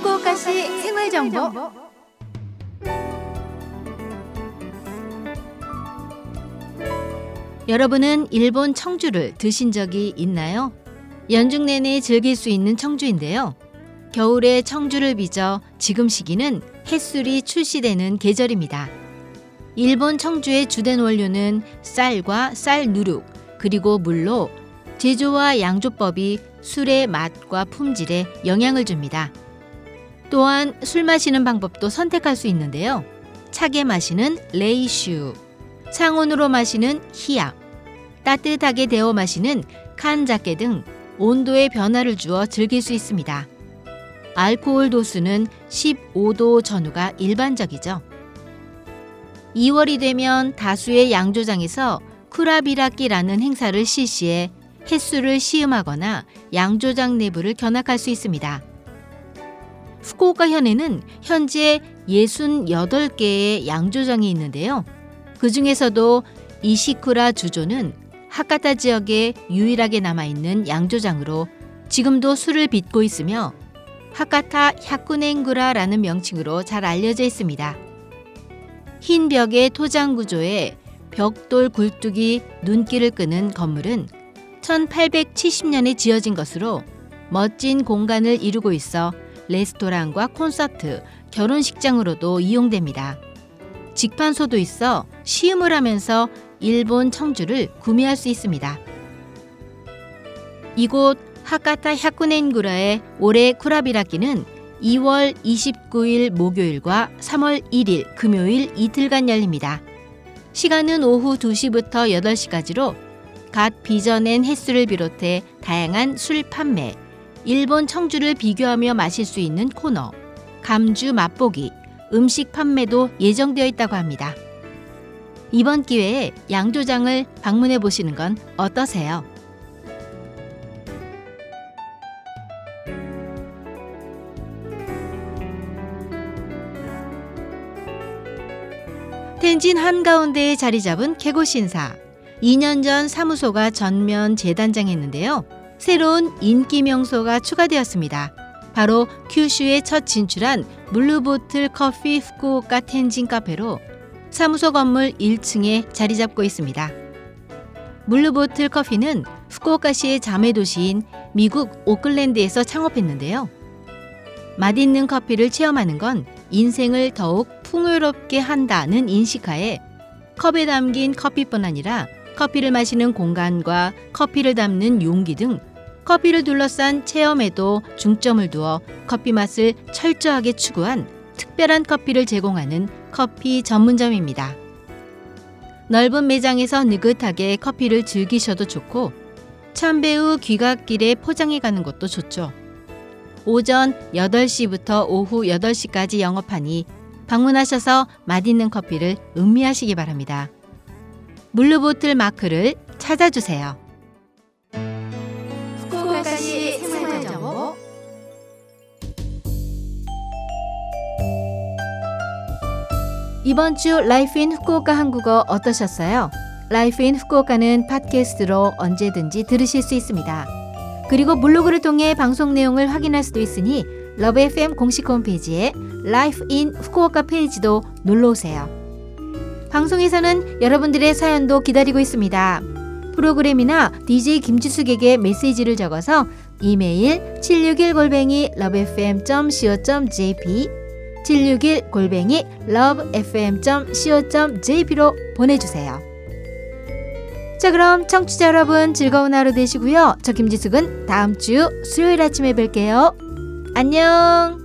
후쿠오카시 생활 정보 여러분은 일본 청주를 드신 적이 있나요? 연중 내내 즐길 수 있는 청주인데요. 겨울에 청주를 빚어 지금 시기는 햇술이 출시되는 계절입니다. 일본 청주의 주된 원료는 쌀과 쌀 누룩, 그리고 물로 제조와 양조법이 술의 맛과 품질에 영향을 줍니다. 또한 술 마시는 방법도 선택할 수 있는데요. 차게 마시는 레이슈, 상온으로 마시는 히압, 따뜻하게 데워 마시는 칸자케 등 온도의 변화를 주어 즐길 수 있습니다. 알코올 도수는 15도 전후가 일반적이죠. 2월이 되면 다수의 양조장에서 쿠라비라키라는 행사를 실시해 횟수를 시음하거나 양조장 내부를 견학할 수 있습니다. 후쿠오카 현에는 현재 68개의 양조장이 있는데요. 그 중에서도 이시쿠라 주조는 하카타 지역에 유일하게 남아있는 양조장으로 지금도 술을 빚고 있으며 하카타 샤쿠넨구라라는 명칭으로 잘 알려져 있습니다. 흰 벽의 토장 구조에 벽돌 굴뚝이 눈길을 끄는 건물은 1870년에 지어진 것으로 멋진 공간을 이루고 있어 레스토랑과 콘서트, 결혼식장으로도 이용됩니다. 직판소도 있어 시음을 하면서 일본 청주를 구매할 수 있습니다. 이곳 하카타 샤쿠넨구라의 올해 쿠라비라키는 2월 29일 목요일과 3월 1일 금요일 이틀간 열립니다. 시간은 오후 2시부터 8시까지로 갓 빚어낸 횟수를 비롯해 다양한 술 판매, 일본 청주를 비교하며 마실 수 있는 코너, 감주 맛보기, 음식 판매도 예정되어 있다고 합니다. 이번 기회에 양조장을 방문해 보시는 건 어떠세요? 텐진 한가운데에 자리 잡은 개고신사. 2년 전 사무소가 전면 재단장했는데요. 새로운 인기 명소가 추가되었습니다. 바로 큐슈에 첫 진출한 물루보틀 커피 후쿠오카 텐진 카페로 사무소 건물 1층에 자리 잡고 있습니다. 물루보틀 커피는 후쿠오카시의 자매 도시인 미국 오클랜드에서 창업했는데요. 맛있는 커피를 체험하는 건 인생을 더욱 풍요롭게 한다는 인식하에 컵에 담긴 커피뿐 아니라 커피를 마시는 공간과 커피를 담는 용기 등 커피를 둘러싼 체험에도 중점을 두어 커피 맛을 철저하게 추구한 특별한 커피를 제공하는 커피 전문점입니다. 넓은 매장에서 느긋하게 커피를 즐기셔도 좋고 참배 후 귀갓길에 포장해 가는 것도 좋죠. 오전 8시부터 오후 8시까지 영업하니 방문하셔서 맛있는 커피를 음미하시기 바랍니다. Blue Bottle 마크를 찾아주세요. 후쿠오카시 생활 정보 이번 주 Life in 후쿠오카 한국어 어떠셨어요? Life in 후쿠오카는 팟캐스트로 언제든지 들으실 수 있습니다. 그리고 블로그를 통해 방송 내용을 확인할 수도 있으니 Love FM 공식 홈페이지에 Life in 후쿠오카 페이지도 놀러 오세요. 방송에서는 여러분들의 사연도 기다리고 있습니다. 프로그램이나 DJ 김지숙에게 메시지를 적어서 이메일 761골뱅이 lovefm.co.jp 761 골뱅이 lovefm.co.jp로 보내주세요. 자 그럼 청취자 여러분 즐거운 하루 되시고요. 저 김지숙은 다음 주 수요일 아침에 뵐게요. 안녕.